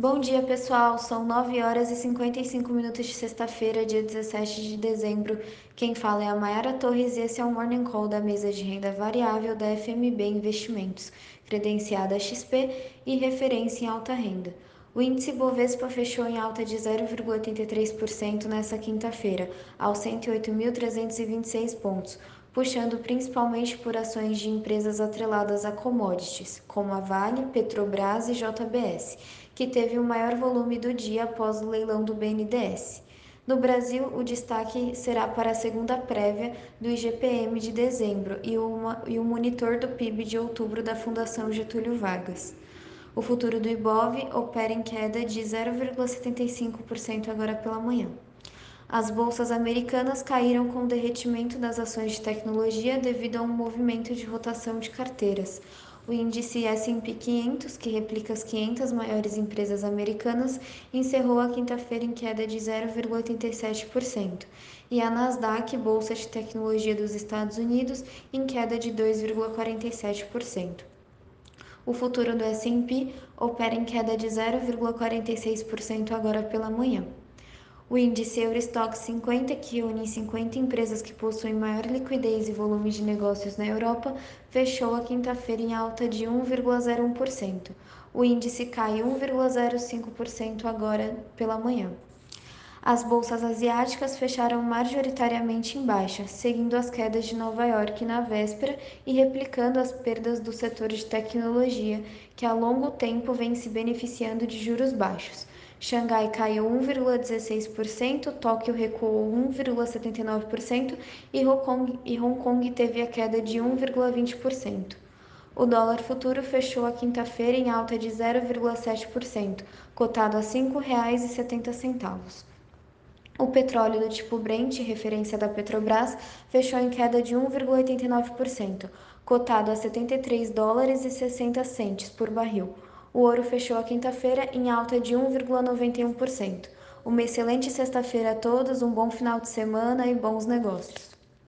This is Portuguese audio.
Bom dia, pessoal. São 9 horas e 55 minutos de sexta-feira, dia 17 de dezembro. Quem fala é a Mayara Torres e esse é o Morning Call da mesa de renda variável da FMB Investimentos, credenciada XP e referência em alta renda. O índice Bovespa fechou em alta de 0,83% nesta quinta-feira, aos 108.326 pontos, puxando principalmente por ações de empresas atreladas a commodities, como a Vale, Petrobras e JBS, que teve o maior volume do dia após o leilão do BNDES. No Brasil, o destaque será para a segunda prévia do IGPM de dezembro e, uma, e o monitor do PIB de outubro da Fundação Getúlio Vargas. O futuro do Ibov opera em queda de 0,75% agora pela manhã. As bolsas americanas caíram com o derretimento das ações de tecnologia devido a um movimento de rotação de carteiras. O índice S&P 500, que replica as 500 maiores empresas americanas, encerrou a quinta-feira em queda de 0,87%, e a Nasdaq, bolsa de tecnologia dos Estados Unidos, em queda de 2,47%. O futuro do S&P opera em queda de 0,46% agora pela manhã. O índice Eurostock 50, que reúne 50 empresas que possuem maior liquidez e volume de negócios na Europa, fechou a quinta-feira em alta de 1,01%. O índice cai 1,05% agora pela manhã. As bolsas asiáticas fecharam majoritariamente em baixa, seguindo as quedas de Nova York na véspera e replicando as perdas do setor de tecnologia, que há longo tempo vem se beneficiando de juros baixos. Xangai caiu 1,16%, Tóquio recuou 1,79% e Hong Kong, e Hong Kong teve a queda de 1,20%. O dólar futuro fechou a quinta-feira em alta de 0,7%, cotado a R$ 5,70. O petróleo do tipo Brent, referência da Petrobras, fechou em queda de 1,89%, cotado a 73 dólares e 60 centes por barril. O ouro fechou a quinta-feira em alta de 1,91%. Uma excelente sexta-feira a todos, um bom final de semana e bons negócios.